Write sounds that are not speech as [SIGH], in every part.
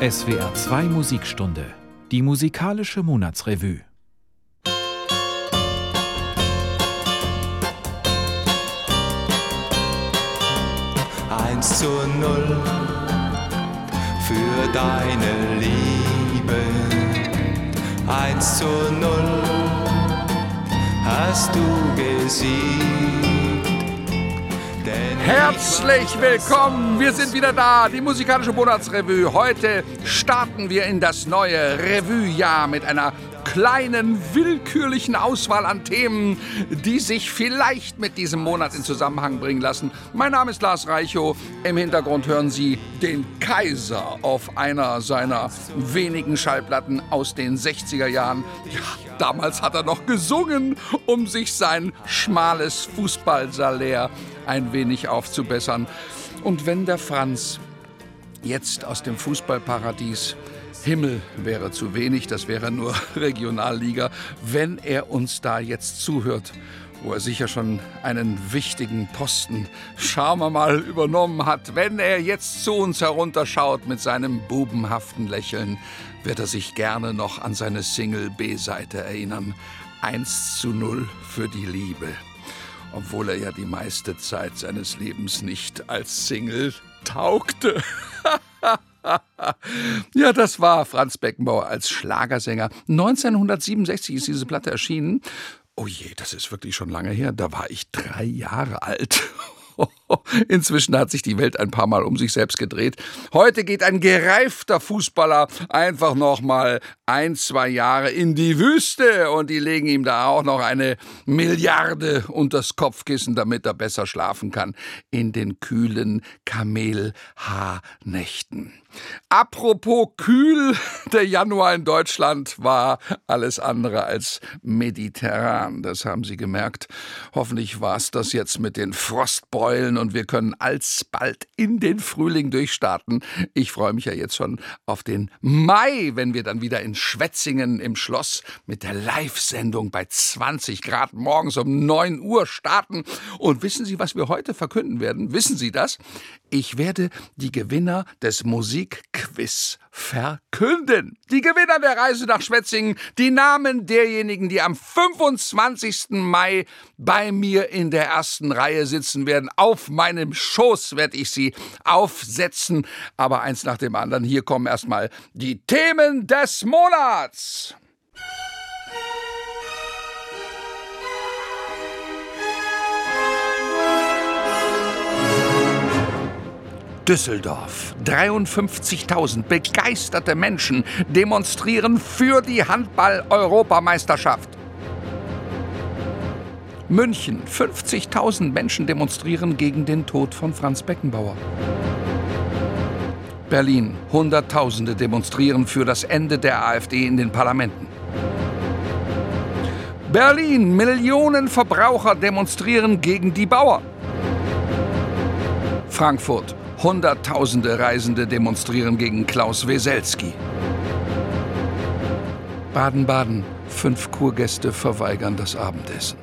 SWR 2 Musikstunde, die musikalische Monatsrevue. Eins zu null für deine Liebe. Eins zu null hast du gesiegt. Herzlich willkommen, wir sind wieder da, die musikalische Monatsrevue. Heute starten wir in das neue Revue-Jahr mit einer kleinen, willkürlichen Auswahl an Themen, die sich vielleicht mit diesem Monat in Zusammenhang bringen lassen. Mein Name ist Lars Reichow. Im Hintergrund hören Sie den Kaiser auf einer seiner wenigen Schallplatten aus den 60er Jahren. Ja, damals hat er noch gesungen, um sich sein schmales Fußballsalär ein wenig aufzubessern. Und wenn der Franz jetzt aus dem Fußballparadies Himmel wäre zu wenig, das wäre nur [LAUGHS] Regionalliga, wenn er uns da jetzt zuhört, wo er sicher schon einen wichtigen Posten, schauen wir mal, übernommen hat. Wenn er jetzt zu uns herunterschaut mit seinem bubenhaften Lächeln, wird er sich gerne noch an seine Single B-Seite erinnern. 1 zu 0 für die Liebe obwohl er ja die meiste Zeit seines Lebens nicht als Single taugte. [LAUGHS] [LAUGHS] ja, das war Franz Beckenbauer als Schlagersänger. 1967 ist diese Platte erschienen. Oh je, das ist wirklich schon lange her. Da war ich drei Jahre alt. [LAUGHS] Inzwischen hat sich die Welt ein paar Mal um sich selbst gedreht. Heute geht ein gereifter Fußballer einfach noch mal ein, zwei Jahre in die Wüste und die legen ihm da auch noch eine Milliarde unters Kopfkissen, damit er besser schlafen kann in den kühlen Kamelhaarnächten. Apropos kühl, [LAUGHS] der Januar in Deutschland war alles andere als mediterran. Das haben Sie gemerkt. Hoffentlich war es das jetzt mit den Frostbeulen und wir können alsbald in den Frühling durchstarten. Ich freue mich ja jetzt schon auf den Mai, wenn wir dann wieder in Schwetzingen im Schloss mit der Live-Sendung bei 20 Grad morgens um 9 Uhr starten. Und wissen Sie, was wir heute verkünden werden? Wissen Sie das? Ich werde die Gewinner des Musikquiz verkünden. Die Gewinner der Reise nach Schwetzingen, die Namen derjenigen, die am 25. Mai bei mir in der ersten Reihe sitzen werden. Auf meinem Schoß werde ich sie aufsetzen. Aber eins nach dem anderen. Hier kommen erstmal die Themen des Monats. Düsseldorf. 53.000 begeisterte Menschen demonstrieren für die Handball-Europameisterschaft. München. 50.000 Menschen demonstrieren gegen den Tod von Franz Beckenbauer. Berlin. Hunderttausende demonstrieren für das Ende der AfD in den Parlamenten. Berlin. Millionen Verbraucher demonstrieren gegen die Bauern. Frankfurt. Hunderttausende Reisende demonstrieren gegen Klaus Weselski. Baden-Baden. Fünf Kurgäste verweigern das Abendessen.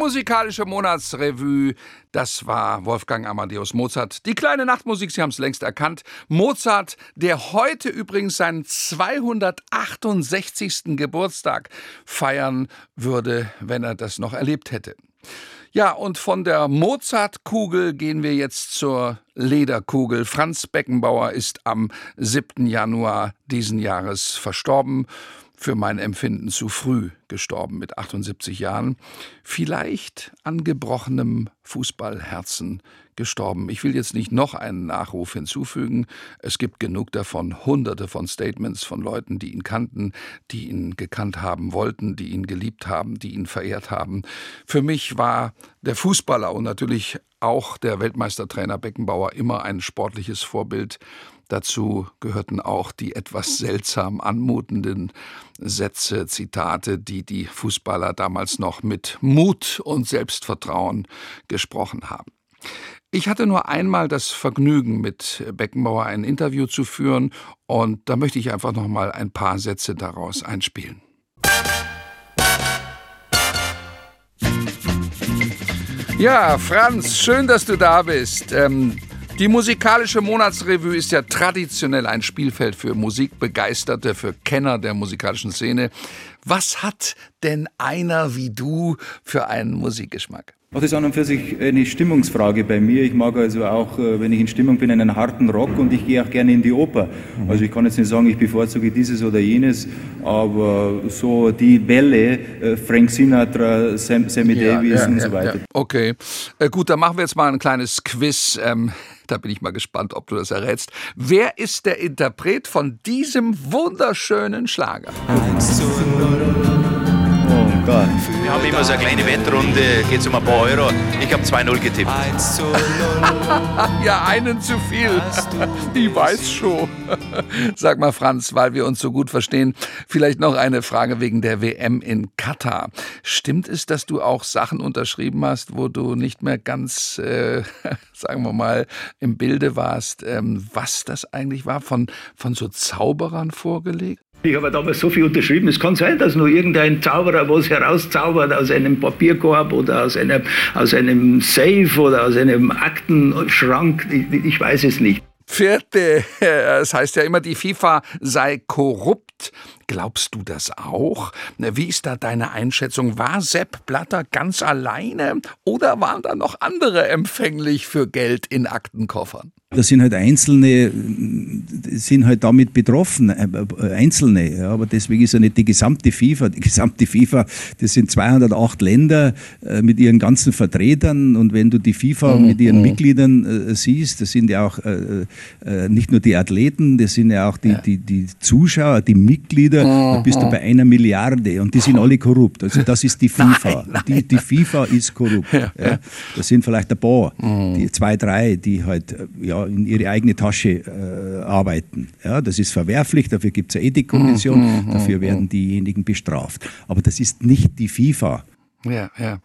Musikalische Monatsrevue, das war Wolfgang Amadeus Mozart. Die kleine Nachtmusik, Sie haben es längst erkannt. Mozart, der heute übrigens seinen 268. Geburtstag feiern würde, wenn er das noch erlebt hätte. Ja, und von der Mozartkugel gehen wir jetzt zur Lederkugel. Franz Beckenbauer ist am 7. Januar diesen Jahres verstorben für mein Empfinden zu früh gestorben mit 78 Jahren, vielleicht an gebrochenem Fußballherzen gestorben. Ich will jetzt nicht noch einen Nachruf hinzufügen. Es gibt genug davon, hunderte von Statements von Leuten, die ihn kannten, die ihn gekannt haben wollten, die ihn geliebt haben, die ihn verehrt haben. Für mich war der Fußballer und natürlich auch der Weltmeistertrainer Beckenbauer immer ein sportliches Vorbild. Dazu gehörten auch die etwas seltsam anmutenden Sätze, Zitate, die die Fußballer damals noch mit Mut und Selbstvertrauen gesprochen haben. Ich hatte nur einmal das Vergnügen, mit Beckenbauer ein Interview zu führen, und da möchte ich einfach noch mal ein paar Sätze daraus einspielen. Ja, Franz, schön, dass du da bist. Ähm, die musikalische Monatsrevue ist ja traditionell ein Spielfeld für Musikbegeisterte, für Kenner der musikalischen Szene. Was hat denn einer wie du für einen Musikgeschmack? Das ist an und für sich eine Stimmungsfrage bei mir. Ich mag also auch, äh, wenn ich in Stimmung bin, einen harten Rock und ich gehe auch gerne in die Oper. Mhm. Also ich kann jetzt nicht sagen, ich bevorzuge dieses oder jenes, aber so die Welle, äh, Frank Sinatra, Sam, Sammy ja, Davis ja, und ja, so weiter. Okay, äh, gut, dann machen wir jetzt mal ein kleines Quiz. Ähm, [LAUGHS] da bin ich mal gespannt, ob du das errätst. Wer ist der Interpret von diesem wunderschönen Schlager? 1 zu 0. Gott. Wir haben immer so eine kleine Wettrunde, geht es um ein paar Euro. Ich habe 2-0 getippt. 1 zu 0. [LAUGHS] ja, einen zu viel. [LAUGHS] Ich weiß schon. Sag mal, Franz, weil wir uns so gut verstehen, vielleicht noch eine Frage wegen der WM in Katar. Stimmt es, dass du auch Sachen unterschrieben hast, wo du nicht mehr ganz, äh, [LAUGHS] sagen wir mal, im Bilde warst, ähm, was das eigentlich war, von, von so Zauberern vorgelegt? Ich habe damals so viel unterschrieben. Es kann sein, dass nur irgendein Zauberer was herauszaubert aus einem Papierkorb oder aus einem, aus einem Safe oder aus einem Aktenschrank. Ich, ich weiß es nicht. Vierte, [LAUGHS] es heißt ja immer, die FIFA sei korrupt. Glaubst du das auch? Wie ist da deine Einschätzung? War Sepp Blatter ganz alleine oder waren da noch andere empfänglich für Geld in Aktenkoffern? Das sind halt Einzelne, sind halt damit betroffen, äh, äh, Einzelne. Ja, aber deswegen ist ja nicht die gesamte FIFA. Die gesamte FIFA, das sind 208 Länder äh, mit ihren ganzen Vertretern. Und wenn du die FIFA mhm. mit ihren mhm. Mitgliedern äh, siehst, das sind ja auch äh, nicht nur die Athleten, das sind ja auch die, ja. die, die Zuschauer, die Mitglieder. Mhm. Da bist du bei einer Milliarde und die sind alle korrupt. Also das ist die [LAUGHS] FIFA. Nein, nein. Die, die, FIFA ist korrupt. Ja. Das sind vielleicht ein paar, mhm. die zwei, drei, die halt, ja, da in ihre eigene Tasche äh, arbeiten. Ja, das ist verwerflich, dafür gibt es eine Ethikkommission, mhm, mhm, dafür werden diejenigen bestraft. Aber das ist nicht die FIFA. Ja, ja.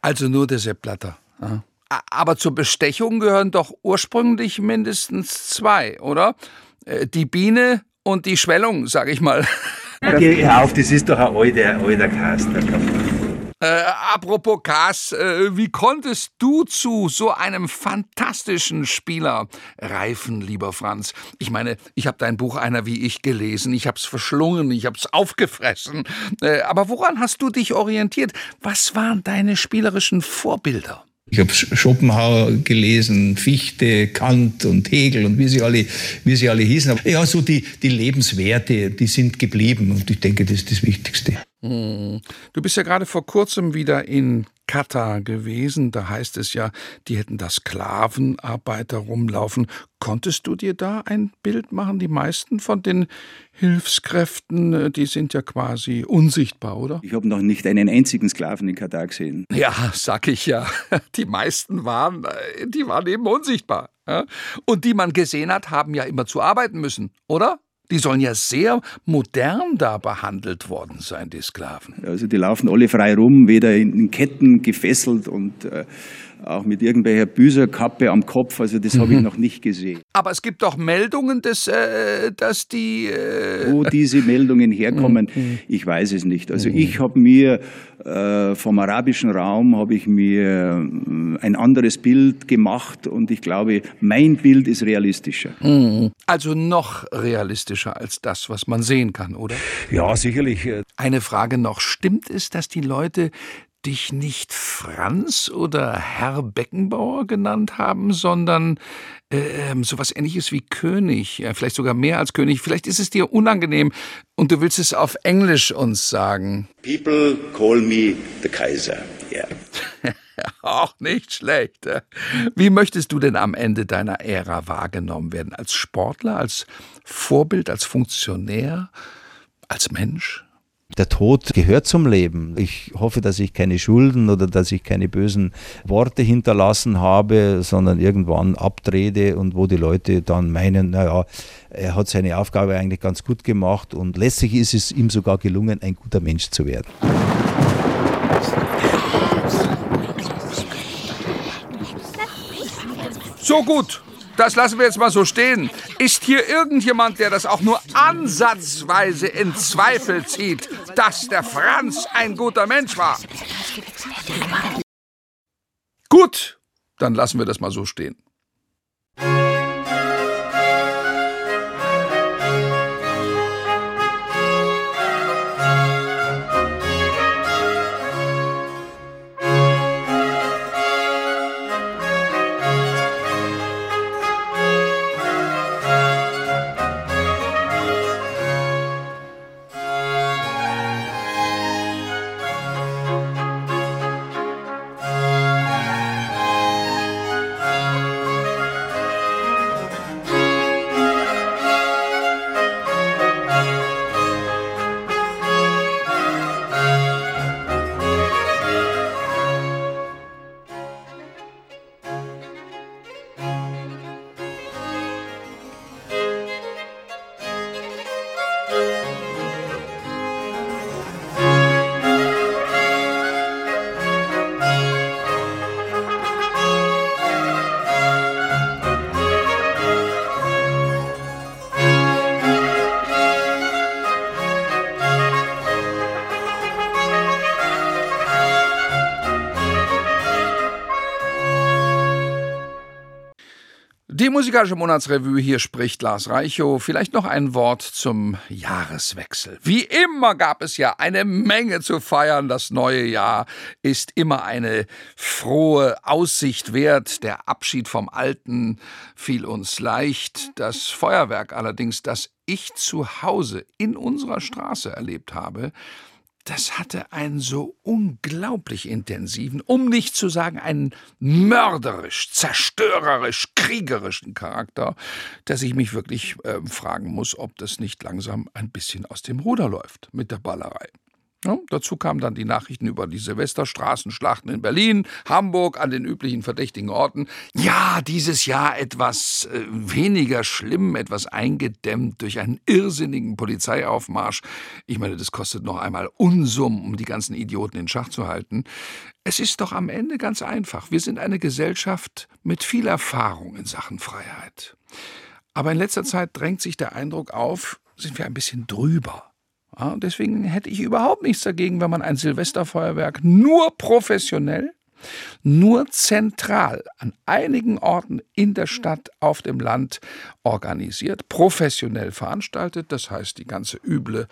Also nur der Sepp Blatter. Ja. Aber zur Bestechung gehören doch ursprünglich mindestens zwei, oder? Äh, die Biene und die Schwellung, sag ich mal. Geh auf, das ist doch ein alter, alter Kasten. Äh, apropos Kass, äh, wie konntest du zu so einem fantastischen Spieler reifen, lieber Franz? Ich meine, ich habe dein Buch Einer wie ich gelesen, ich habe es verschlungen, ich habe es aufgefressen. Äh, aber woran hast du dich orientiert? Was waren deine spielerischen Vorbilder? Ich habe Schopenhauer gelesen, Fichte, Kant und Hegel und wie sie alle, wie sie alle hießen. Ja, so die, die Lebenswerte, die sind geblieben und ich denke, das ist das Wichtigste. Hm. Du bist ja gerade vor kurzem wieder in Katar gewesen. Da heißt es ja, die hätten da Sklavenarbeiter rumlaufen. Konntest du dir da ein Bild machen? Die meisten von den Hilfskräften, äh, die sind ja quasi unsichtbar, oder? Ich habe noch nicht einen einzigen Sklaven in Katar gesehen. Ja, sag ich ja. [LAUGHS] Die meisten waren, äh, die waren eben unsichtbar. Und die man gesehen hat, haben ja immer zu arbeiten müssen, oder? Die sollen ja sehr modern da behandelt worden sein, die Sklaven. Also die laufen alle frei rum, weder in Ketten gefesselt und äh, auch mit irgendwelcher Büserkappe am Kopf. Also das mhm. habe ich noch nicht gesehen. Aber es gibt doch Meldungen, dass, äh, dass die... Äh Wo diese Meldungen herkommen, mhm. ich weiß es nicht. Also mhm. ich habe mir äh, vom arabischen Raum habe ich mir äh, ein anderes Bild gemacht und ich glaube, mein Bild ist realistischer. Mhm. Also noch realistischer als das, was man sehen kann, oder? Ja, sicherlich. Eine Frage noch. Stimmt es, dass die Leute dich nicht Franz oder Herr Beckenbauer genannt haben, sondern äh, sowas ähnliches wie König, ja, vielleicht sogar mehr als König. Vielleicht ist es dir unangenehm und du willst es auf Englisch uns sagen. People call me the Kaiser. Yeah. [LAUGHS] Auch nicht schlecht. Wie möchtest du denn am Ende deiner Ära wahrgenommen werden? Als Sportler, als Vorbild, als Funktionär, als Mensch? Der Tod gehört zum Leben. Ich hoffe, dass ich keine Schulden oder dass ich keine bösen Worte hinterlassen habe, sondern irgendwann abtrete und wo die Leute dann meinen, naja, er hat seine Aufgabe eigentlich ganz gut gemacht und letztlich ist es ihm sogar gelungen, ein guter Mensch zu werden. So gut, das lassen wir jetzt mal so stehen. Ist hier irgendjemand, der das auch nur ansatzweise in Zweifel zieht, dass der Franz ein guter Mensch war? Gut, dann lassen wir das mal so stehen. Musikalische Monatsrevue, hier spricht Lars Reichow. Vielleicht noch ein Wort zum Jahreswechsel. Wie immer gab es ja eine Menge zu feiern. Das neue Jahr ist immer eine frohe Aussicht wert. Der Abschied vom Alten fiel uns leicht. Das Feuerwerk allerdings, das ich zu Hause in unserer Straße erlebt habe, das hatte einen so unglaublich intensiven, um nicht zu sagen einen mörderisch, zerstörerisch, kriegerischen Charakter, dass ich mich wirklich äh, fragen muss, ob das nicht langsam ein bisschen aus dem Ruder läuft mit der Ballerei. Ja, dazu kamen dann die Nachrichten über die Silvesterstraßenschlachten in Berlin, Hamburg, an den üblichen verdächtigen Orten. Ja, dieses Jahr etwas äh, weniger schlimm, etwas eingedämmt durch einen irrsinnigen Polizeiaufmarsch. Ich meine, das kostet noch einmal Unsummen, um die ganzen Idioten in Schach zu halten. Es ist doch am Ende ganz einfach. Wir sind eine Gesellschaft mit viel Erfahrung in Sachen Freiheit. Aber in letzter Zeit drängt sich der Eindruck auf, sind wir ein bisschen drüber. Ja, deswegen hätte ich überhaupt nichts dagegen, wenn man ein Silvesterfeuerwerk nur professionell, nur zentral an einigen Orten in der Stadt, auf dem Land organisiert, professionell veranstaltet. Das heißt, die ganze üble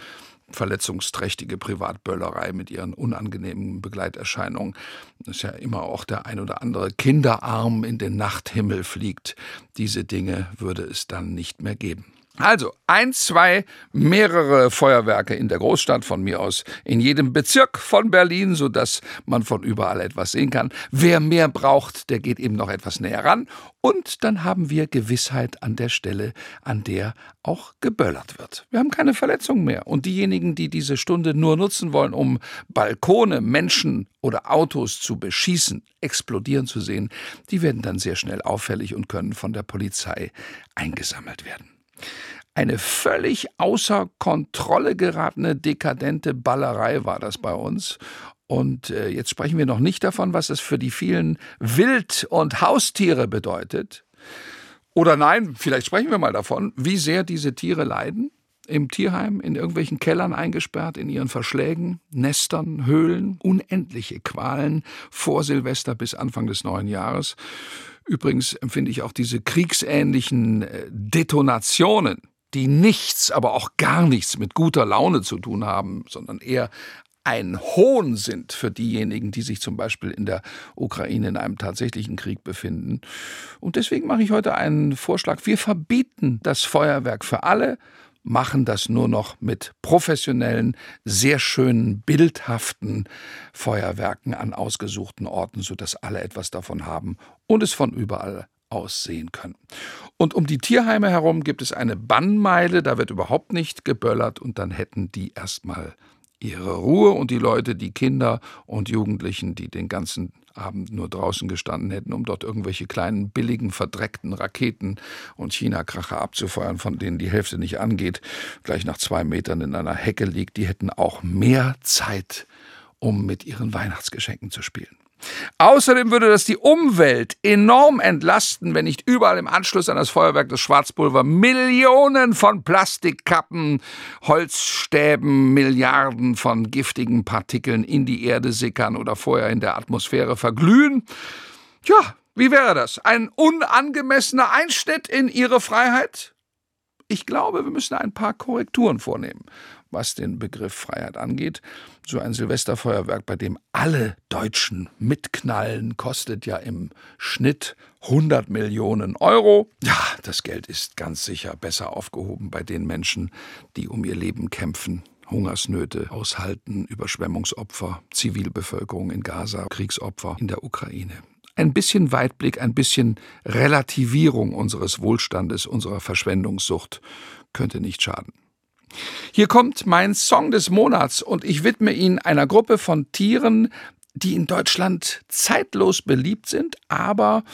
verletzungsträchtige Privatböllerei mit ihren unangenehmen Begleiterscheinungen. Das ist ja immer auch der ein oder andere Kinderarm in den Nachthimmel fliegt. Diese Dinge würde es dann nicht mehr geben. Also ein, zwei, mehrere Feuerwerke in der Großstadt von mir aus, in jedem Bezirk von Berlin, sodass man von überall etwas sehen kann. Wer mehr braucht, der geht eben noch etwas näher ran. Und dann haben wir Gewissheit an der Stelle, an der auch geböllert wird. Wir haben keine Verletzungen mehr. Und diejenigen, die diese Stunde nur nutzen wollen, um Balkone, Menschen oder Autos zu beschießen, explodieren zu sehen, die werden dann sehr schnell auffällig und können von der Polizei eingesammelt werden. Eine völlig außer Kontrolle geratene, dekadente Ballerei war das bei uns. Und äh, jetzt sprechen wir noch nicht davon, was es für die vielen Wild- und Haustiere bedeutet. Oder nein, vielleicht sprechen wir mal davon, wie sehr diese Tiere leiden. Im Tierheim, in irgendwelchen Kellern eingesperrt, in ihren Verschlägen, Nestern, Höhlen, unendliche Qualen vor Silvester bis Anfang des neuen Jahres. Übrigens empfinde ich auch diese kriegsähnlichen äh, Detonationen, die nichts, aber auch gar nichts mit guter Laune zu tun haben, sondern eher ein Hohn sind für diejenigen, die sich zum Beispiel in der Ukraine in einem tatsächlichen Krieg befinden. Und deswegen mache ich heute einen Vorschlag. Wir verbieten das Feuerwerk für alle, machen das nur noch mit professionellen, sehr schönen, bildhaften Feuerwerken an ausgesuchten Orten, sodass alle etwas davon haben und es von überall aus sehen können. Und um die Tierheime herum gibt es eine Bannmeile, da wird überhaupt nicht geböllert und dann hätten die erstmal ihre Ruhe und die Leute, die Kinder und Jugendlichen, die den ganzen Abend nur draußen gestanden hätten, um dort irgendwelche kleinen, billigen, verdreckten Raketen und China-Kracher abzufeuern, von denen die Hälfte nicht angeht, gleich nach zwei Metern in einer Hecke liegt, die hätten auch mehr Zeit, um mit ihren Weihnachtsgeschenken zu spielen. Außerdem würde das die Umwelt enorm entlasten, wenn nicht überall im Anschluss an das Feuerwerk des Schwarzpulver Millionen von Plastikkappen, Holzstäben, Milliarden von giftigen Partikeln in die Erde sickern oder vorher in der Atmosphäre verglühen. Tja, wie wäre das? Ein unangemessener Einschnitt in ihre Freiheit? Ich glaube, wir müssen ein paar Korrekturen vornehmen was den Begriff Freiheit angeht. So ein Silvesterfeuerwerk, bei dem alle Deutschen mitknallen, kostet ja im Schnitt 100 Millionen Euro. Ja, das Geld ist ganz sicher besser aufgehoben bei den Menschen, die um ihr Leben kämpfen. Hungersnöte aushalten, Überschwemmungsopfer, Zivilbevölkerung in Gaza, Kriegsopfer in der Ukraine. Ein bisschen Weitblick, ein bisschen Relativierung unseres Wohlstandes, unserer Verschwendungssucht könnte nicht schaden. Hier kommt mein Song des Monats und ich widme ihn einer Gruppe von Tieren, die in Deutschland zeitlos beliebt sind, aber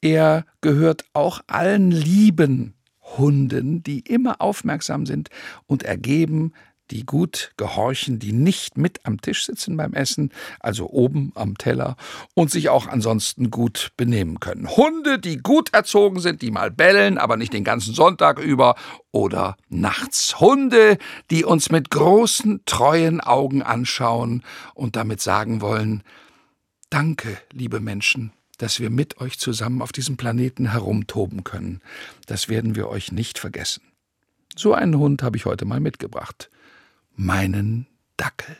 er gehört auch allen lieben Hunden, die immer aufmerksam sind und ergeben, die gut gehorchen, die nicht mit am Tisch sitzen beim Essen, also oben am Teller und sich auch ansonsten gut benehmen können. Hunde, die gut erzogen sind, die mal bellen, aber nicht den ganzen Sonntag über oder nachts. Hunde, die uns mit großen, treuen Augen anschauen und damit sagen wollen, Danke, liebe Menschen, dass wir mit euch zusammen auf diesem Planeten herumtoben können. Das werden wir euch nicht vergessen. So einen Hund habe ich heute mal mitgebracht meinen Dackel.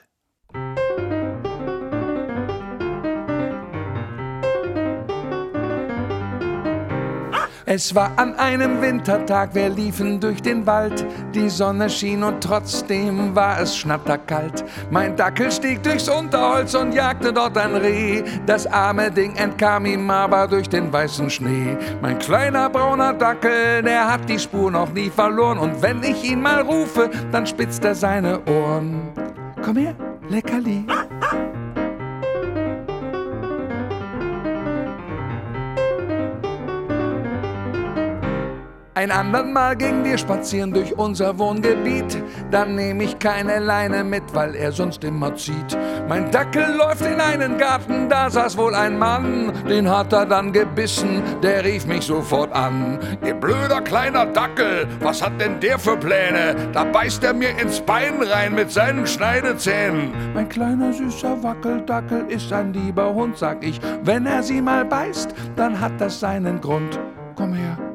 Es war an einem Wintertag, wir liefen durch den Wald. Die Sonne schien und trotzdem war es schnatterkalt. Mein Dackel stieg durchs Unterholz und jagte dort ein Reh. Das arme Ding entkam ihm aber durch den weißen Schnee. Mein kleiner brauner Dackel, der hat die Spur noch nie verloren. Und wenn ich ihn mal rufe, dann spitzt er seine Ohren. Komm her, Leckerli. Ein andern Mal gingen wir spazieren durch unser Wohngebiet. Dann nehme ich keine Leine mit, weil er sonst immer zieht. Mein Dackel läuft in einen Garten, da saß wohl ein Mann. Den hat er dann gebissen, der rief mich sofort an. Ihr blöder kleiner Dackel, was hat denn der für Pläne? Da beißt er mir ins Bein rein mit seinen Schneidezähnen. Mein kleiner süßer Wackeldackel ist ein lieber Hund, sag ich. Wenn er sie mal beißt, dann hat das seinen Grund. Komm her.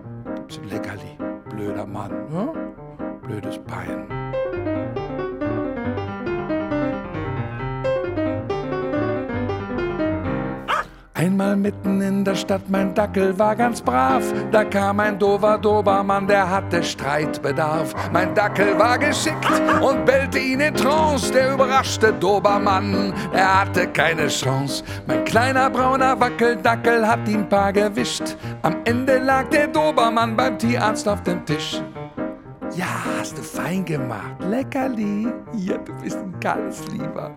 Mann, ne? Blödes Bein. Einmal mitten in der Stadt, mein Dackel war ganz brav. Da kam ein dover Dobermann, der hatte Streitbedarf. Mein Dackel war geschickt und bellte ihn in Trance. Der überraschte Dobermann, er hatte keine Chance. Mein kleiner brauner Wackeldackel hat ihn paar gewischt. Am Ende lag der Dobermann beim Tierarzt auf dem Tisch. Ja, hast du fein gemacht. Leckerli. Ja, du bist ein ganz lieber.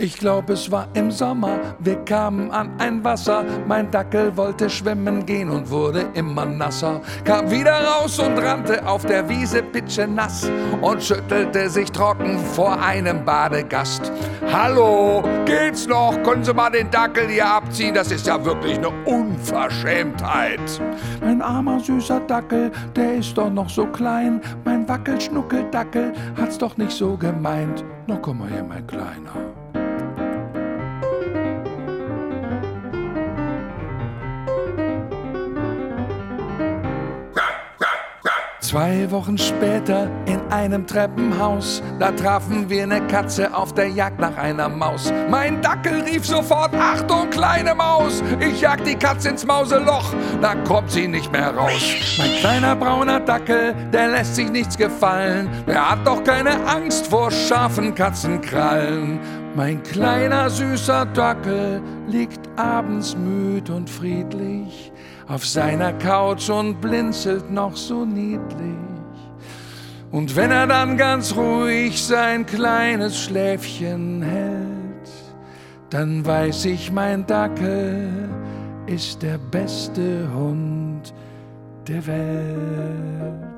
Ich glaube, es war im Sommer, wir kamen an ein Wasser. Mein Dackel wollte schwimmen gehen und wurde immer nasser. Kam wieder raus und rannte auf der Wiese pitschenass und schüttelte sich trocken vor einem Badegast. Hallo, geht's noch? Können Sie mal den Dackel hier abziehen? Das ist ja wirklich eine Unverschämtheit. Mein armer süßer Dackel, der ist doch noch so klein. Mein Wackelschnuckeldackel hat's doch nicht so gemeint. Na komm mal her, mein Kleiner. Zwei Wochen später in einem Treppenhaus, da trafen wir eine Katze auf der Jagd nach einer Maus. Mein Dackel rief sofort, Achtung, kleine Maus, ich jag die Katze ins Mauseloch, da kommt sie nicht mehr raus. Mein kleiner brauner Dackel, der lässt sich nichts gefallen, der hat doch keine Angst vor scharfen Katzenkrallen. Mein kleiner süßer Dackel liegt abends müd und friedlich auf seiner Couch und blinzelt noch so niedlich. Und wenn er dann ganz ruhig sein kleines Schläfchen hält, dann weiß ich, mein Dackel ist der beste Hund der Welt.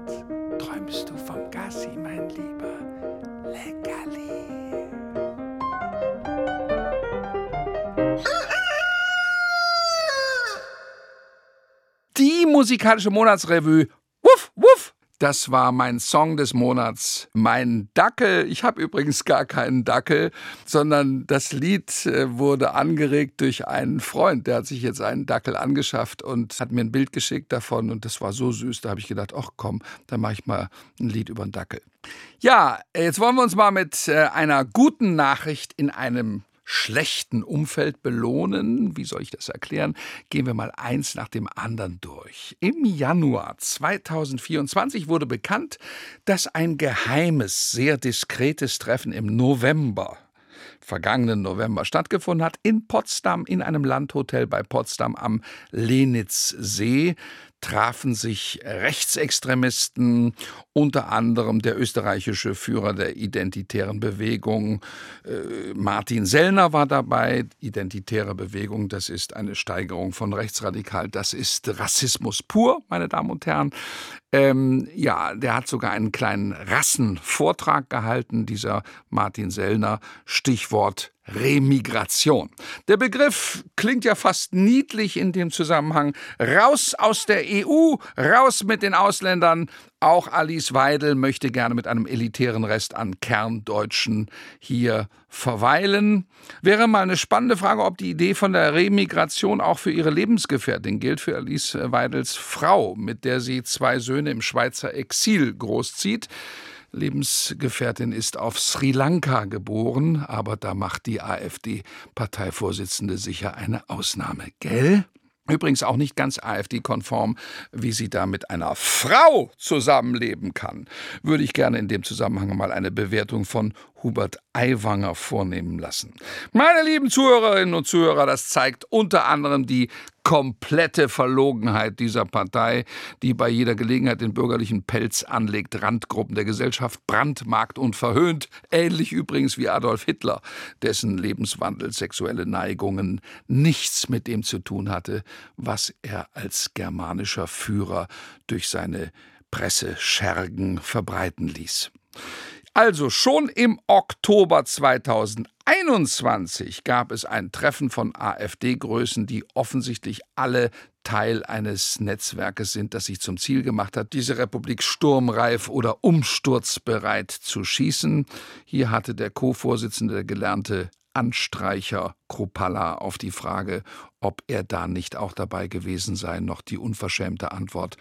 Die musikalische Monatsrevue. Wuff, wuff. Das war mein Song des Monats. Mein Dackel. Ich habe übrigens gar keinen Dackel, sondern das Lied äh, wurde angeregt durch einen Freund. Der hat sich jetzt einen Dackel angeschafft und hat mir ein Bild geschickt davon. Und das war so süß. Da habe ich gedacht, ach komm, dann mache ich mal ein Lied über einen Dackel. Ja, jetzt wollen wir uns mal mit äh, einer guten Nachricht in einem schlechten Umfeld belohnen. Wie soll ich das erklären? Gehen wir mal eins nach dem anderen durch. Im Januar 2024 wurde bekannt, dass ein geheimes, sehr diskretes Treffen im November vergangenen November stattgefunden hat, in Potsdam, in einem Landhotel bei Potsdam am Lenitzsee trafen sich Rechtsextremisten, unter anderem der österreichische Führer der identitären Bewegung, äh, Martin Sellner war dabei. Identitäre Bewegung, das ist eine Steigerung von rechtsradikal, das ist Rassismus pur, meine Damen und Herren. Ähm, ja, der hat sogar einen kleinen Rassenvortrag gehalten, dieser Martin Sellner. Stichwort Remigration. Der Begriff klingt ja fast niedlich in dem Zusammenhang. Raus aus der EU, raus mit den Ausländern. Auch Alice Weidel möchte gerne mit einem elitären Rest an Kerndeutschen hier verweilen. Wäre mal eine spannende Frage, ob die Idee von der Remigration auch für ihre Lebensgefährtin gilt, für Alice Weidels Frau, mit der sie zwei Söhne im Schweizer Exil großzieht. Lebensgefährtin ist auf Sri Lanka geboren, aber da macht die AfD-Parteivorsitzende sicher eine Ausnahme, gell? Übrigens auch nicht ganz AfD-konform, wie sie da mit einer Frau zusammenleben kann. Würde ich gerne in dem Zusammenhang mal eine Bewertung von Hubert Aiwanger vornehmen lassen. Meine lieben Zuhörerinnen und Zuhörer, das zeigt unter anderem die komplette Verlogenheit dieser Partei, die bei jeder Gelegenheit den bürgerlichen Pelz anlegt, Randgruppen der Gesellschaft brandmarkt und verhöhnt, ähnlich übrigens wie Adolf Hitler, dessen Lebenswandel, sexuelle Neigungen nichts mit dem zu tun hatte, was er als germanischer Führer durch seine Presseschergen verbreiten ließ. Also schon im Oktober 2021 gab es ein Treffen von AfD-Größen, die offensichtlich alle Teil eines Netzwerkes sind, das sich zum Ziel gemacht hat, diese Republik sturmreif oder umsturzbereit zu schießen. Hier hatte der Co-Vorsitzende, der gelernte Anstreicher Kropalla auf die Frage, ob er da nicht auch dabei gewesen sei, noch die unverschämte Antwort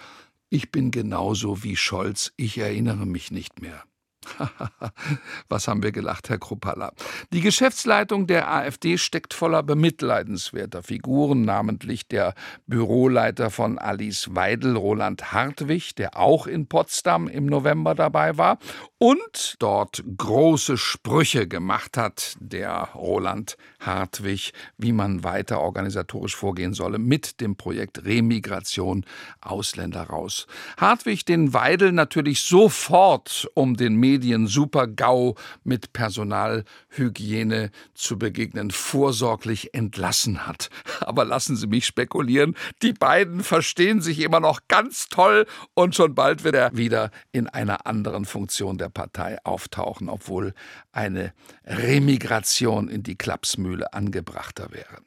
Ich bin genauso wie Scholz, ich erinnere mich nicht mehr. [LAUGHS] Was haben wir gelacht, Herr Kruppalla. Die Geschäftsleitung der AfD steckt voller bemitleidenswerter Figuren, namentlich der Büroleiter von Alice Weidel, Roland Hartwig, der auch in Potsdam im November dabei war und dort große Sprüche gemacht hat, der Roland Hartwig, wie man weiter organisatorisch vorgehen solle mit dem Projekt Remigration Ausländer raus. Hartwig den Weidel natürlich sofort um den Medien Super-GAU mit Personalhygiene zu begegnen, vorsorglich entlassen hat. [LAUGHS] Aber lassen Sie mich spekulieren, die beiden verstehen sich immer noch ganz toll und schon bald wird er wieder in einer anderen Funktion der Partei auftauchen, obwohl eine Remigration in die Klapsmühle angebrachter wäre.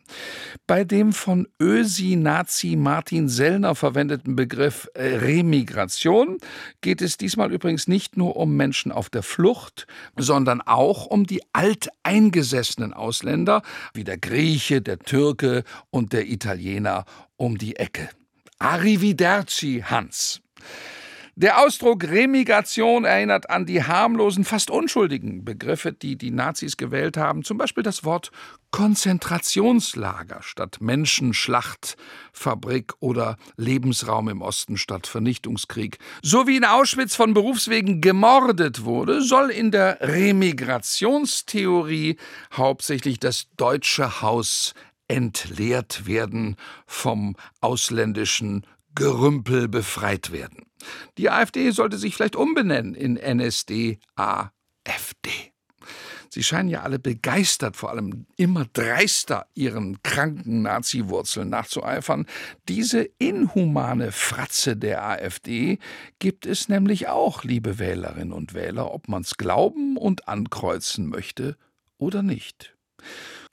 Bei dem von Ösi-Nazi Martin Sellner verwendeten Begriff äh, Remigration geht es diesmal übrigens nicht nur um Menschen auf der Flucht, sondern auch um die alteingesessenen Ausländer wie der Grieche, der Türke und der Italiener um die Ecke. Arrivederci, Hans. Der Ausdruck Remigration erinnert an die harmlosen, fast unschuldigen Begriffe, die die Nazis gewählt haben, zum Beispiel das Wort Konzentrationslager statt Menschenschlacht, Fabrik oder Lebensraum im Osten statt Vernichtungskrieg. So wie in Auschwitz von Berufswegen gemordet wurde, soll in der Remigrationstheorie hauptsächlich das deutsche Haus entleert werden, vom ausländischen Gerümpel befreit werden. Die AfD sollte sich vielleicht umbenennen in NSD AfD. Sie scheinen ja alle begeistert, vor allem immer dreister ihren kranken Nazi-Wurzeln nachzueifern. Diese inhumane Fratze der AfD gibt es nämlich auch, liebe Wählerinnen und Wähler, ob man's glauben und ankreuzen möchte oder nicht.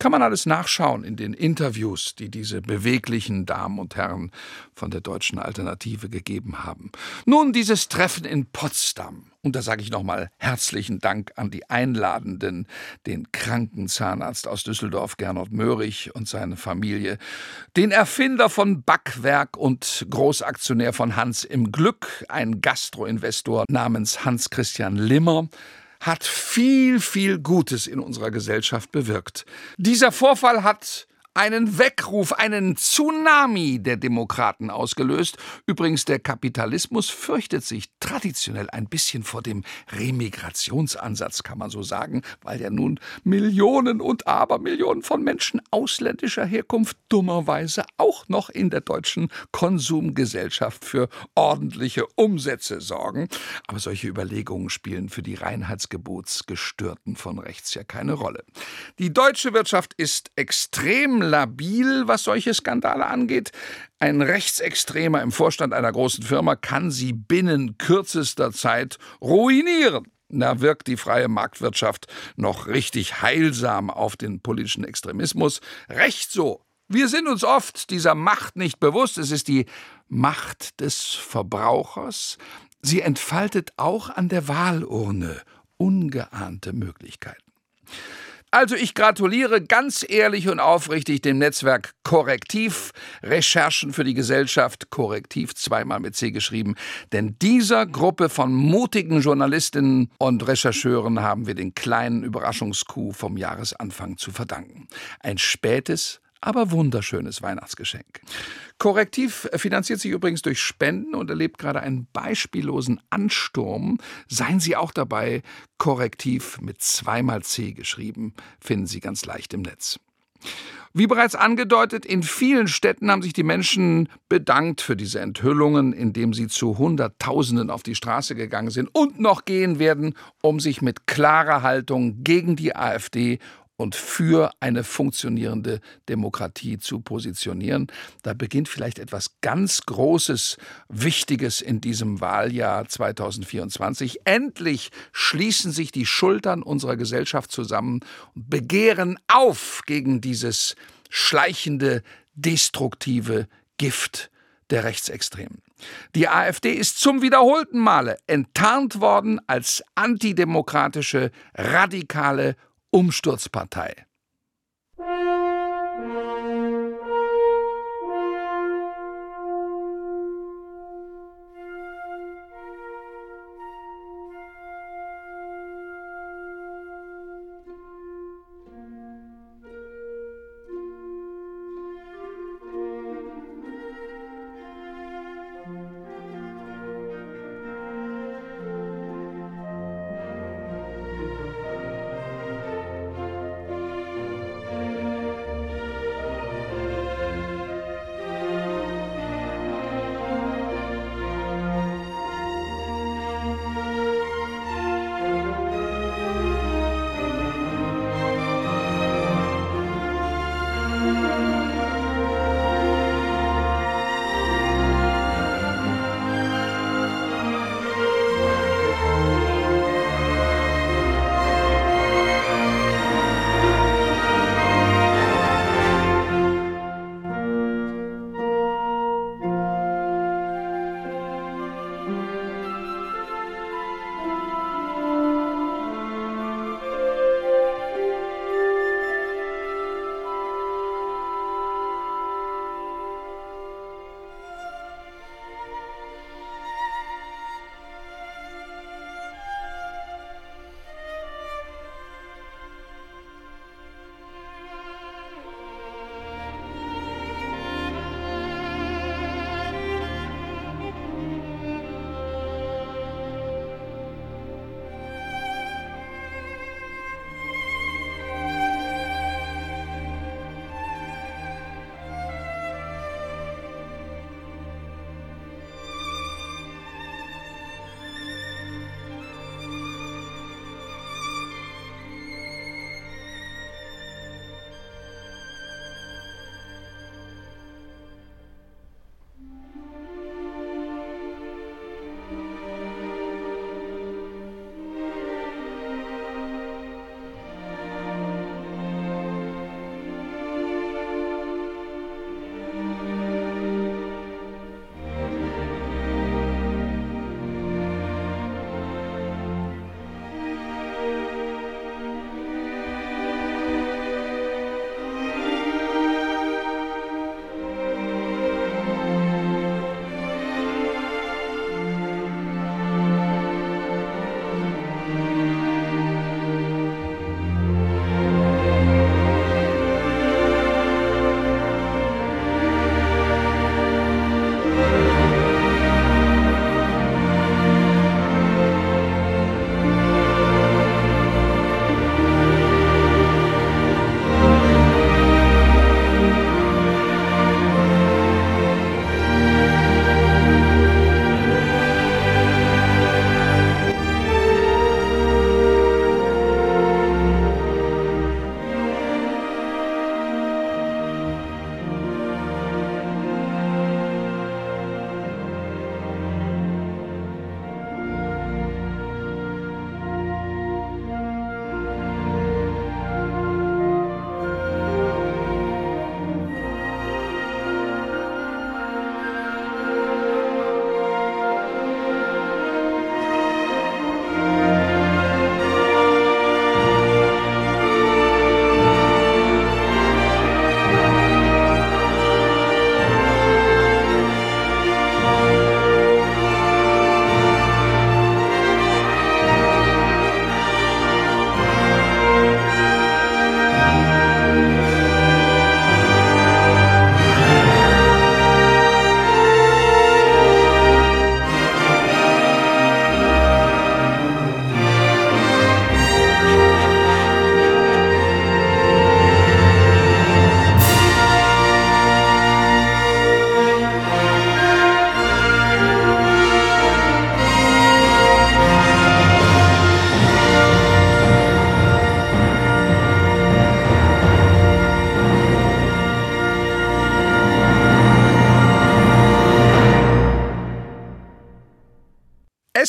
Kann man alles nachschauen in den Interviews, die diese beweglichen Damen und Herren von der deutschen Alternative gegeben haben. Nun dieses Treffen in Potsdam. Und da sage ich nochmal herzlichen Dank an die Einladenden, den kranken Zahnarzt aus Düsseldorf, Gernot Möhrig und seine Familie, den Erfinder von Backwerk und Großaktionär von Hans im Glück, ein Gastroinvestor namens Hans Christian Limmer, hat viel, viel Gutes in unserer Gesellschaft bewirkt. Dieser Vorfall hat einen Weckruf, einen Tsunami der Demokraten ausgelöst. Übrigens, der Kapitalismus fürchtet sich traditionell ein bisschen vor dem Remigrationsansatz, kann man so sagen, weil ja nun Millionen und Abermillionen von Menschen ausländischer Herkunft dummerweise auch noch in der deutschen Konsumgesellschaft für ordentliche Umsätze sorgen. Aber solche Überlegungen spielen für die Reinheitsgebotsgestörten von rechts ja keine Rolle. Die deutsche Wirtschaft ist extrem labil, was solche Skandale angeht. Ein Rechtsextremer im Vorstand einer großen Firma kann sie binnen kürzester Zeit ruinieren. Da wirkt die freie Marktwirtschaft noch richtig heilsam auf den politischen Extremismus. Recht so. Wir sind uns oft dieser Macht nicht bewusst. Es ist die Macht des Verbrauchers. Sie entfaltet auch an der Wahlurne ungeahnte Möglichkeiten. Also ich gratuliere ganz ehrlich und aufrichtig dem Netzwerk Korrektiv, Recherchen für die Gesellschaft, Korrektiv zweimal mit C geschrieben, denn dieser Gruppe von mutigen Journalistinnen und Rechercheuren haben wir den kleinen Überraschungscoup vom Jahresanfang zu verdanken. Ein spätes, aber wunderschönes Weihnachtsgeschenk. Korrektiv finanziert sich übrigens durch Spenden und erlebt gerade einen beispiellosen Ansturm. Seien Sie auch dabei. Korrektiv mit zweimal C geschrieben, finden Sie ganz leicht im Netz. Wie bereits angedeutet, in vielen Städten haben sich die Menschen bedankt für diese Enthüllungen, indem sie zu Hunderttausenden auf die Straße gegangen sind und noch gehen werden, um sich mit klarer Haltung gegen die AfD und für eine funktionierende Demokratie zu positionieren. Da beginnt vielleicht etwas ganz Großes, Wichtiges in diesem Wahljahr 2024. Endlich schließen sich die Schultern unserer Gesellschaft zusammen und begehren auf gegen dieses schleichende, destruktive Gift der Rechtsextremen. Die AfD ist zum wiederholten Male enttarnt worden als antidemokratische, radikale Umsturzpartei.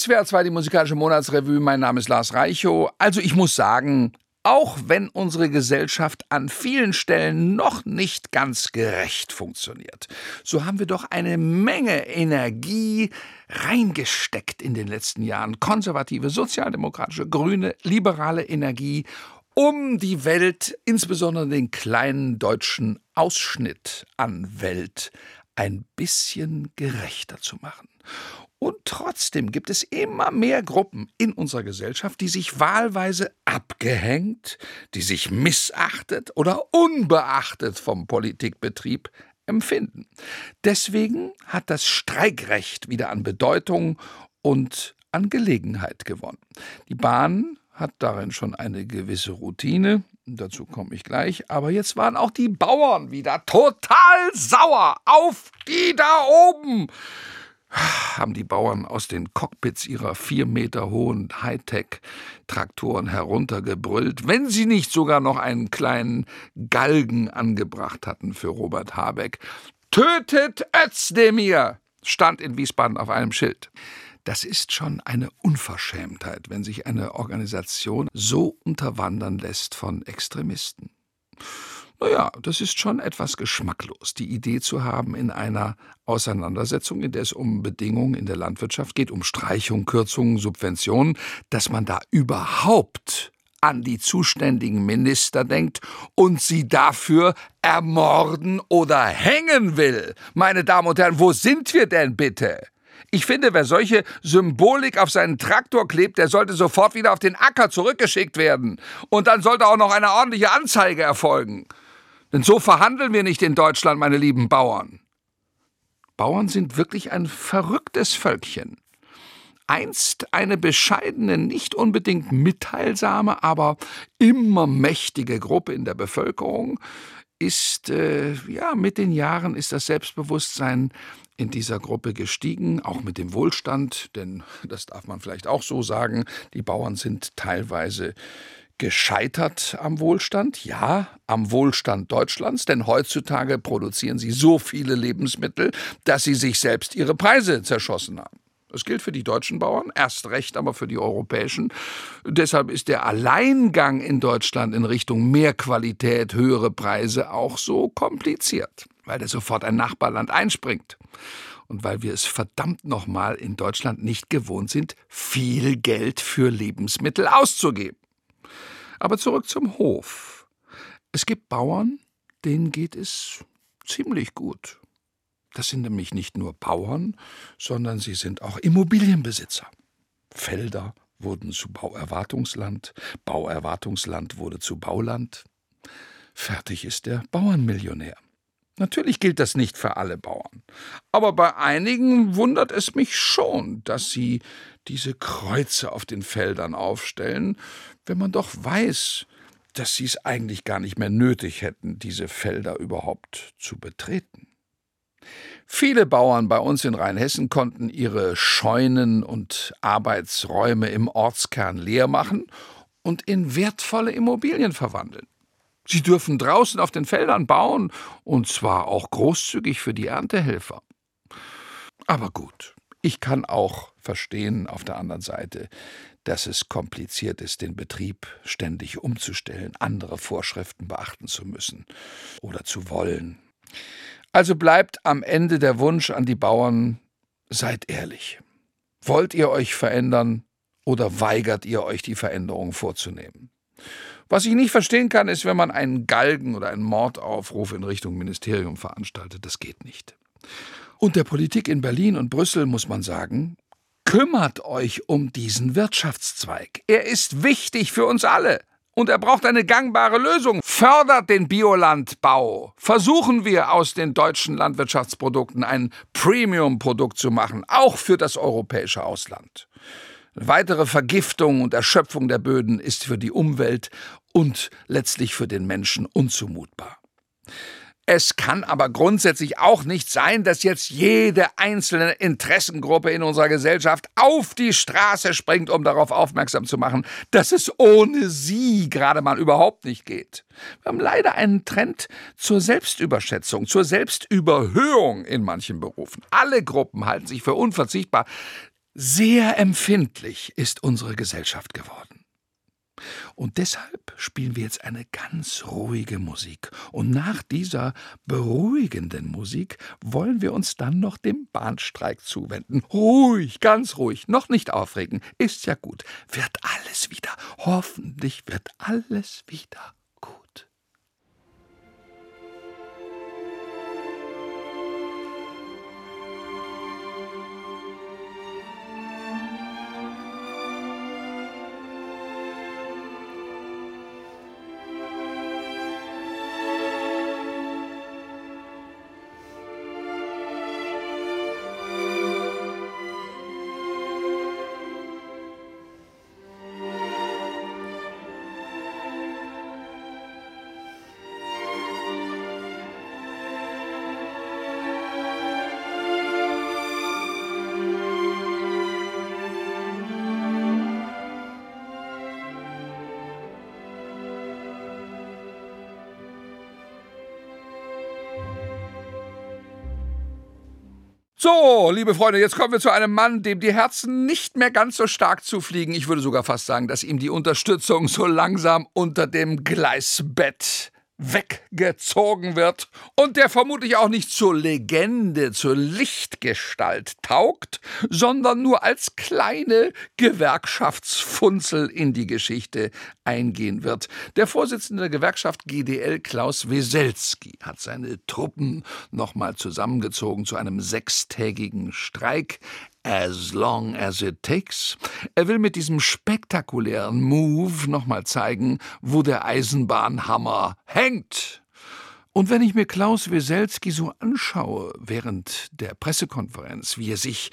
SWR 2, die musikalische Monatsrevue. Mein Name ist Lars Reichow. Also ich muss sagen, auch wenn unsere Gesellschaft an vielen Stellen noch nicht ganz gerecht funktioniert, so haben wir doch eine Menge Energie reingesteckt in den letzten Jahren. Konservative, sozialdemokratische, grüne, liberale Energie, um die Welt, insbesondere den kleinen deutschen Ausschnitt an Welt, ein bisschen gerechter zu machen. Und trotzdem gibt es immer mehr Gruppen in unserer Gesellschaft, die sich wahlweise abgehängt, die sich missachtet oder unbeachtet vom Politikbetrieb empfinden. Deswegen hat das Streikrecht wieder an Bedeutung und an Gelegenheit gewonnen. Die Bahn hat darin schon eine gewisse Routine, dazu komme ich gleich, aber jetzt waren auch die Bauern wieder total sauer auf die da oben haben die Bauern aus den Cockpits ihrer vier Meter hohen Hightech-Traktoren heruntergebrüllt, wenn sie nicht sogar noch einen kleinen Galgen angebracht hatten für Robert Habeck. Tötet Özdemir! stand in Wiesbaden auf einem Schild. Das ist schon eine Unverschämtheit, wenn sich eine Organisation so unterwandern lässt von Extremisten. Naja, das ist schon etwas geschmacklos, die Idee zu haben, in einer Auseinandersetzung, in der es um Bedingungen in der Landwirtschaft geht, um Streichung, Kürzungen, Subventionen, dass man da überhaupt an die zuständigen Minister denkt und sie dafür ermorden oder hängen will. Meine Damen und Herren, wo sind wir denn bitte? Ich finde, wer solche Symbolik auf seinen Traktor klebt, der sollte sofort wieder auf den Acker zurückgeschickt werden. Und dann sollte auch noch eine ordentliche Anzeige erfolgen. Denn so verhandeln wir nicht in Deutschland, meine lieben Bauern. Bauern sind wirklich ein verrücktes Völkchen. Einst eine bescheidene, nicht unbedingt mitteilsame, aber immer mächtige Gruppe in der Bevölkerung ist, äh, ja, mit den Jahren ist das Selbstbewusstsein in dieser Gruppe gestiegen, auch mit dem Wohlstand, denn das darf man vielleicht auch so sagen, die Bauern sind teilweise gescheitert am Wohlstand? Ja, am Wohlstand Deutschlands, denn heutzutage produzieren sie so viele Lebensmittel, dass sie sich selbst ihre Preise zerschossen haben. Das gilt für die deutschen Bauern, erst recht aber für die europäischen. Deshalb ist der Alleingang in Deutschland in Richtung mehr Qualität, höhere Preise auch so kompliziert, weil da sofort ein Nachbarland einspringt. Und weil wir es verdammt nochmal in Deutschland nicht gewohnt sind, viel Geld für Lebensmittel auszugeben. Aber zurück zum Hof. Es gibt Bauern, denen geht es ziemlich gut. Das sind nämlich nicht nur Bauern, sondern sie sind auch Immobilienbesitzer. Felder wurden zu Bauerwartungsland, Bauerwartungsland wurde zu Bauland. Fertig ist der Bauernmillionär. Natürlich gilt das nicht für alle Bauern. Aber bei einigen wundert es mich schon, dass sie diese Kreuze auf den Feldern aufstellen, wenn man doch weiß, dass sie es eigentlich gar nicht mehr nötig hätten, diese Felder überhaupt zu betreten. Viele Bauern bei uns in Rheinhessen konnten ihre Scheunen und Arbeitsräume im Ortskern leer machen und in wertvolle Immobilien verwandeln. Sie dürfen draußen auf den Feldern bauen, und zwar auch großzügig für die Erntehelfer. Aber gut, ich kann auch verstehen auf der anderen Seite, dass es kompliziert ist, den Betrieb ständig umzustellen, andere Vorschriften beachten zu müssen oder zu wollen. Also bleibt am Ende der Wunsch an die Bauern, seid ehrlich. Wollt ihr euch verändern oder weigert ihr euch, die Veränderung vorzunehmen? Was ich nicht verstehen kann, ist, wenn man einen Galgen oder einen Mordaufruf in Richtung Ministerium veranstaltet. Das geht nicht. Und der Politik in Berlin und Brüssel muss man sagen, kümmert euch um diesen Wirtschaftszweig. Er ist wichtig für uns alle. Und er braucht eine gangbare Lösung. Fördert den Biolandbau. Versuchen wir aus den deutschen Landwirtschaftsprodukten ein Premium-Produkt zu machen, auch für das europäische Ausland. Weitere Vergiftung und Erschöpfung der Böden ist für die Umwelt und letztlich für den Menschen unzumutbar. Es kann aber grundsätzlich auch nicht sein, dass jetzt jede einzelne Interessengruppe in unserer Gesellschaft auf die Straße springt, um darauf aufmerksam zu machen, dass es ohne sie gerade mal überhaupt nicht geht. Wir haben leider einen Trend zur Selbstüberschätzung, zur Selbstüberhöhung in manchen Berufen. Alle Gruppen halten sich für unverzichtbar. Sehr empfindlich ist unsere Gesellschaft geworden. Und deshalb spielen wir jetzt eine ganz ruhige Musik. Und nach dieser beruhigenden Musik wollen wir uns dann noch dem Bahnstreik zuwenden. Ruhig, ganz ruhig, noch nicht aufregen. Ist ja gut. Wird alles wieder. Hoffentlich wird alles wieder So, liebe Freunde, jetzt kommen wir zu einem Mann, dem die Herzen nicht mehr ganz so stark zufliegen. Ich würde sogar fast sagen, dass ihm die Unterstützung so langsam unter dem Gleisbett weggezogen wird und der vermutlich auch nicht zur Legende, zur Lichtgestalt taugt, sondern nur als kleine Gewerkschaftsfunzel in die Geschichte eingehen wird. Der Vorsitzende der Gewerkschaft GDL Klaus Weselski hat seine Truppen nochmal zusammengezogen zu einem sechstägigen Streik as long as it takes. Er will mit diesem spektakulären Move nochmal zeigen, wo der Eisenbahnhammer hängt. Und wenn ich mir Klaus Weselski so anschaue während der Pressekonferenz, wie er sich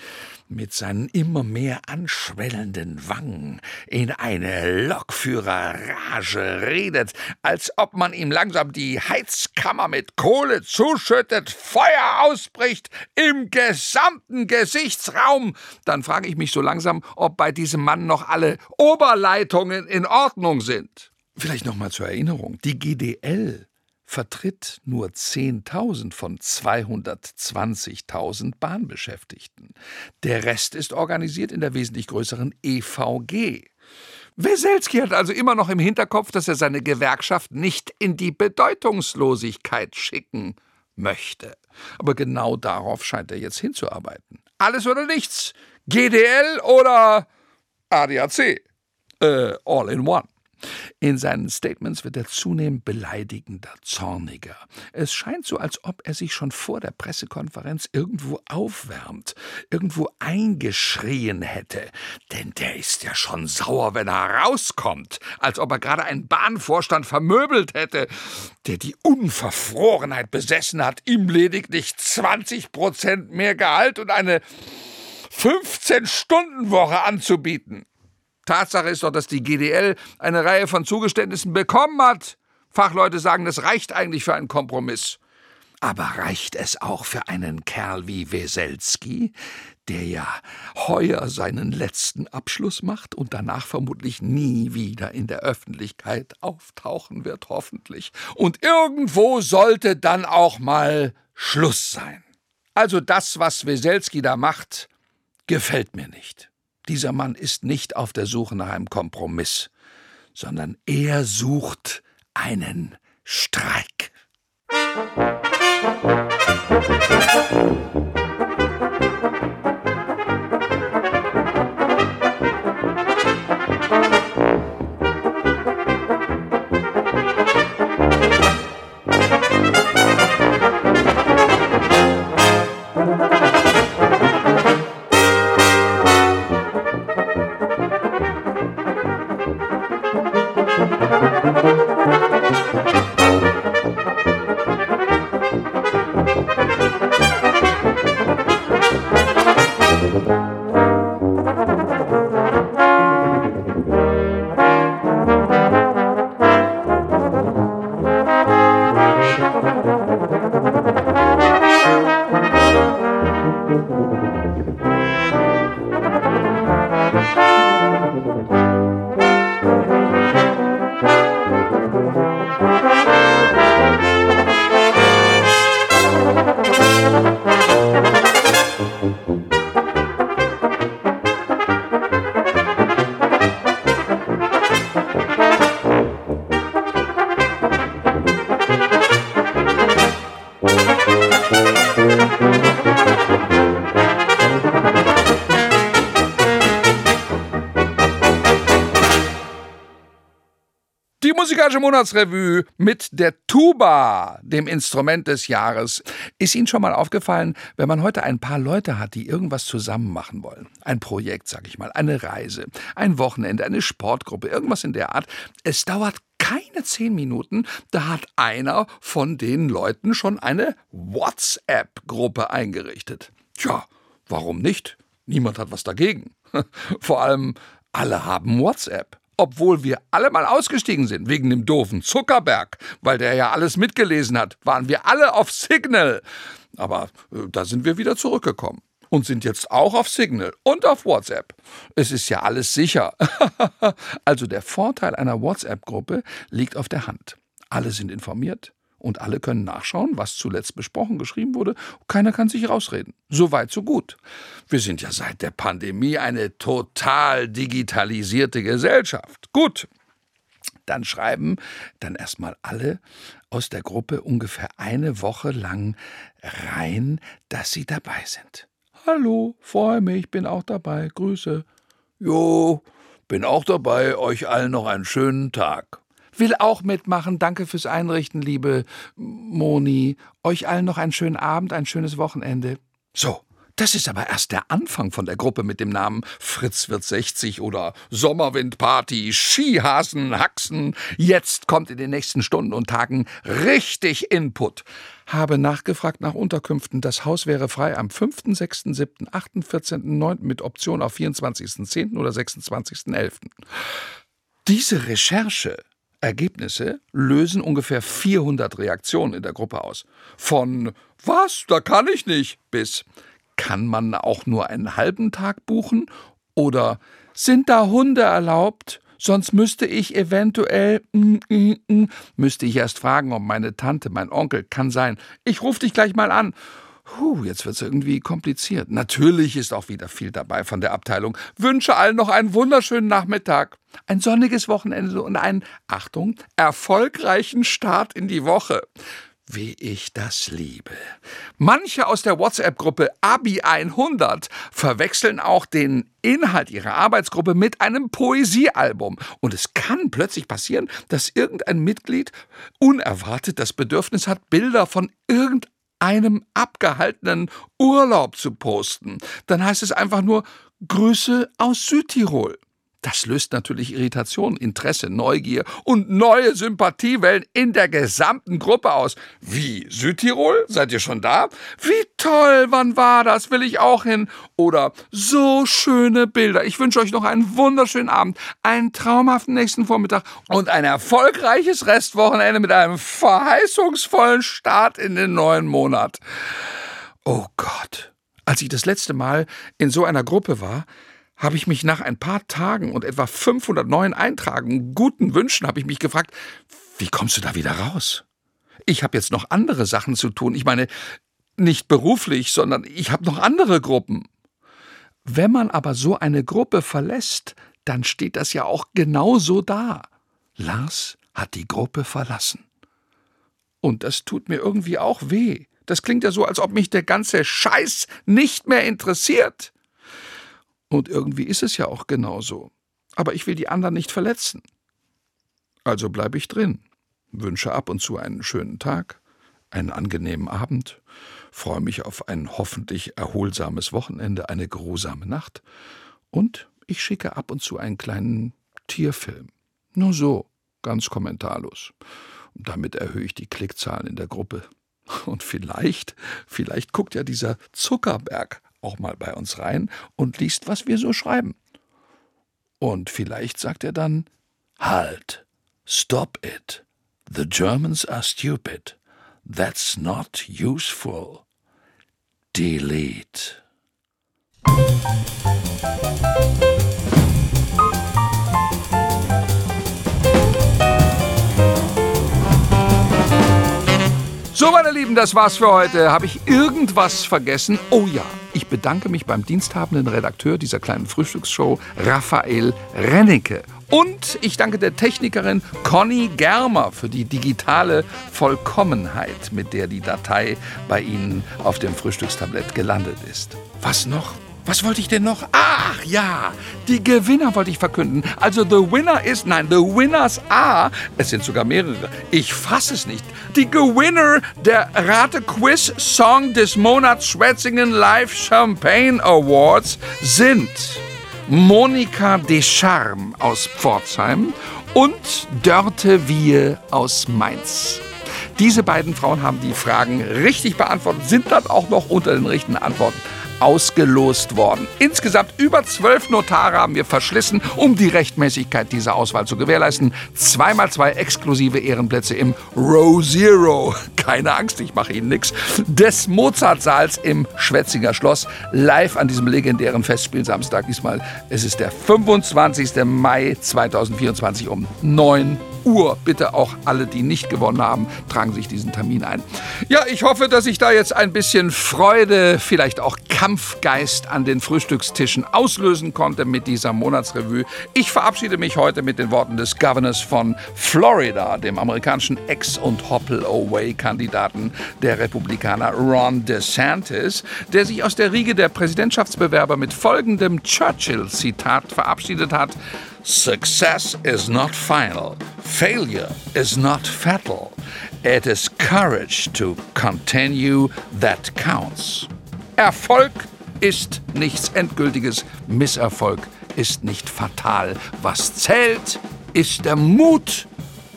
mit seinen immer mehr anschwellenden Wangen in eine Lokführerrage redet, als ob man ihm langsam die Heizkammer mit Kohle zuschüttet, Feuer ausbricht im gesamten Gesichtsraum, dann frage ich mich so langsam, ob bei diesem Mann noch alle Oberleitungen in Ordnung sind. Vielleicht noch mal zur Erinnerung, die GDL vertritt nur 10.000 von 220.000 Bahnbeschäftigten. Der Rest ist organisiert in der wesentlich größeren EVG. Weselski hat also immer noch im Hinterkopf, dass er seine Gewerkschaft nicht in die Bedeutungslosigkeit schicken möchte. Aber genau darauf scheint er jetzt hinzuarbeiten. Alles oder nichts. GDL oder ADAC. Äh, all in one. In seinen Statements wird er zunehmend beleidigender, zorniger. Es scheint so, als ob er sich schon vor der Pressekonferenz irgendwo aufwärmt, irgendwo eingeschrien hätte. Denn der ist ja schon sauer, wenn er rauskommt, als ob er gerade einen Bahnvorstand vermöbelt hätte, der die Unverfrorenheit besessen hat, ihm lediglich 20 Prozent mehr Gehalt und eine 15-Stunden-Woche anzubieten. Tatsache ist doch, dass die GDL eine Reihe von Zugeständnissen bekommen hat. Fachleute sagen, das reicht eigentlich für einen Kompromiss. Aber reicht es auch für einen Kerl wie Weselski, der ja heuer seinen letzten Abschluss macht und danach vermutlich nie wieder in der Öffentlichkeit auftauchen wird, hoffentlich. Und irgendwo sollte dann auch mal Schluss sein. Also das, was Weselski da macht, gefällt mir nicht. Dieser Mann ist nicht auf der Suche nach einem Kompromiss, sondern er sucht einen Streik. Musik musikalische Monatsrevue mit der Tuba, dem Instrument des Jahres. Ist Ihnen schon mal aufgefallen, wenn man heute ein paar Leute hat, die irgendwas zusammen machen wollen? Ein Projekt, sag ich mal, eine Reise, ein Wochenende, eine Sportgruppe, irgendwas in der Art. Es dauert keine zehn Minuten, da hat einer von den Leuten schon eine WhatsApp-Gruppe eingerichtet. Tja, warum nicht? Niemand hat was dagegen. [LAUGHS] Vor allem, alle haben WhatsApp obwohl wir alle mal ausgestiegen sind, wegen dem doofen Zuckerberg, weil der ja alles mitgelesen hat, waren wir alle auf Signal. Aber äh, da sind wir wieder zurückgekommen und sind jetzt auch auf Signal und auf WhatsApp. Es ist ja alles sicher. [LAUGHS] also der Vorteil einer WhatsApp-Gruppe liegt auf der Hand. Alle sind informiert, und alle können nachschauen, was zuletzt besprochen, geschrieben wurde. Keiner kann sich rausreden. So weit, so gut. Wir sind ja seit der Pandemie eine total digitalisierte Gesellschaft. Gut. Dann schreiben dann erstmal alle aus der Gruppe ungefähr eine Woche lang rein, dass sie dabei sind. Hallo, freue mich, bin auch dabei, Grüße. Jo, bin auch dabei, euch allen noch einen schönen Tag. Will auch mitmachen. Danke fürs Einrichten, liebe Moni. Euch allen noch einen schönen Abend, ein schönes Wochenende. So, das ist aber erst der Anfang von der Gruppe mit dem Namen Fritz wird 60 oder Sommerwindparty, Skihasen, Haxen. Jetzt kommt in den nächsten Stunden und Tagen richtig Input. Habe nachgefragt nach Unterkünften. Das Haus wäre frei am 5., 6., 7., 8., 14., 9. mit Option auf 24.10. oder 26.11. Diese Recherche Ergebnisse lösen ungefähr 400 Reaktionen in der Gruppe aus. Von was, da kann ich nicht bis kann man auch nur einen halben Tag buchen oder sind da Hunde erlaubt? Sonst müsste ich eventuell, mm, mm, mm, müsste ich erst fragen, ob meine Tante, mein Onkel, kann sein. Ich rufe dich gleich mal an. Puh, jetzt wird's irgendwie kompliziert. Natürlich ist auch wieder viel dabei von der Abteilung. Wünsche allen noch einen wunderschönen Nachmittag, ein sonniges Wochenende und einen, Achtung, erfolgreichen Start in die Woche. Wie ich das liebe. Manche aus der WhatsApp-Gruppe Abi 100 verwechseln auch den Inhalt ihrer Arbeitsgruppe mit einem Poesiealbum. Und es kann plötzlich passieren, dass irgendein Mitglied unerwartet das Bedürfnis hat, Bilder von irgendeinem einem abgehaltenen Urlaub zu posten. Dann heißt es einfach nur Grüße aus Südtirol. Das löst natürlich Irritation, Interesse, Neugier und neue Sympathiewellen in der gesamten Gruppe aus. Wie Südtirol? Seid ihr schon da? Wie toll, wann war das? Will ich auch hin? Oder so schöne Bilder. Ich wünsche euch noch einen wunderschönen Abend, einen traumhaften nächsten Vormittag und ein erfolgreiches Restwochenende mit einem verheißungsvollen Start in den neuen Monat. Oh Gott. Als ich das letzte Mal in so einer Gruppe war, habe ich mich nach ein paar Tagen und etwa 500 neuen Eintragen, guten Wünschen, habe ich mich gefragt, wie kommst du da wieder raus? Ich habe jetzt noch andere Sachen zu tun. Ich meine, nicht beruflich, sondern ich habe noch andere Gruppen. Wenn man aber so eine Gruppe verlässt, dann steht das ja auch genau so da. Lars hat die Gruppe verlassen. Und das tut mir irgendwie auch weh. Das klingt ja so, als ob mich der ganze Scheiß nicht mehr interessiert. Und irgendwie ist es ja auch genauso. Aber ich will die anderen nicht verletzen. Also bleibe ich drin, wünsche ab und zu einen schönen Tag, einen angenehmen Abend, freue mich auf ein hoffentlich erholsames Wochenende, eine geruhsame Nacht und ich schicke ab und zu einen kleinen Tierfilm. Nur so, ganz kommentarlos. Und damit erhöhe ich die Klickzahlen in der Gruppe. Und vielleicht, vielleicht guckt ja dieser Zuckerberg auch mal bei uns rein und liest, was wir so schreiben. Und vielleicht sagt er dann, Halt, stop it. The Germans are stupid. That's not useful. Delete. So, meine Lieben, das war's für heute. Habe ich irgendwas vergessen? Oh ja, ich bedanke mich beim diensthabenden Redakteur dieser kleinen Frühstücksshow, Raphael Rennecke. Und ich danke der Technikerin Conny Germer für die digitale Vollkommenheit, mit der die Datei bei Ihnen auf dem Frühstückstablett gelandet ist. Was noch? Was wollte ich denn noch? Ach ja, die Gewinner wollte ich verkünden. Also the winner ist, nein, the winners are, es sind sogar mehrere, ich fasse es nicht. Die Gewinner der Rate-Quiz Song des Monats Schwetzingen Live Champagne Awards sind Monika Descharm aus Pforzheim und Dörte Wiehe aus Mainz. Diese beiden Frauen haben die Fragen richtig beantwortet, sind dann auch noch unter den richtigen Antworten ausgelost worden. Insgesamt über zwölf Notare haben wir verschlissen, um die Rechtmäßigkeit dieser Auswahl zu gewährleisten. Zweimal zwei exklusive Ehrenplätze im Row Zero. Keine Angst, ich mache Ihnen nichts. Des Mozartsaals im Schwetzinger Schloss. Live an diesem legendären Festspiel Samstag. Diesmal es ist der 25. Mai 2024 um 9 Uhr. Bitte auch alle, die nicht gewonnen haben, tragen sich diesen Termin ein. Ja, ich hoffe, dass ich da jetzt ein bisschen Freude, vielleicht auch Kampfgeist an den Frühstückstischen auslösen konnte mit dieser Monatsrevue. Ich verabschiede mich heute mit den Worten des Governors von Florida, dem amerikanischen Ex- und Hoppel-Away-Kandidaten der Republikaner Ron DeSantis, der sich aus der Riege der Präsidentschaftsbewerber mit folgendem Churchill-Zitat verabschiedet hat. Success is not final. Failure is not fatal. It is courage to continue that counts. Erfolg ist nichts Endgültiges, Misserfolg ist nicht fatal. Was zählt, ist der Mut,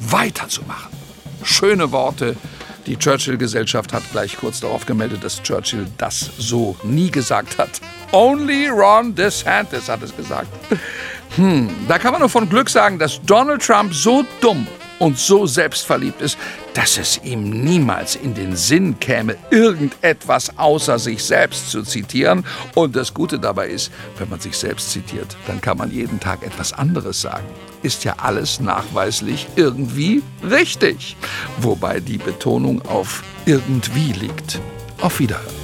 weiterzumachen. Schöne Worte. Die Churchill-Gesellschaft hat gleich kurz darauf gemeldet, dass Churchill das so nie gesagt hat. Only Ron DeSantis hat es gesagt. Hm, da kann man nur von Glück sagen, dass Donald Trump so dumm und so selbstverliebt ist, dass es ihm niemals in den Sinn käme, irgendetwas außer sich selbst zu zitieren. Und das Gute dabei ist, wenn man sich selbst zitiert, dann kann man jeden Tag etwas anderes sagen. Ist ja alles nachweislich irgendwie richtig. Wobei die Betonung auf irgendwie liegt. Auf Wiederhören.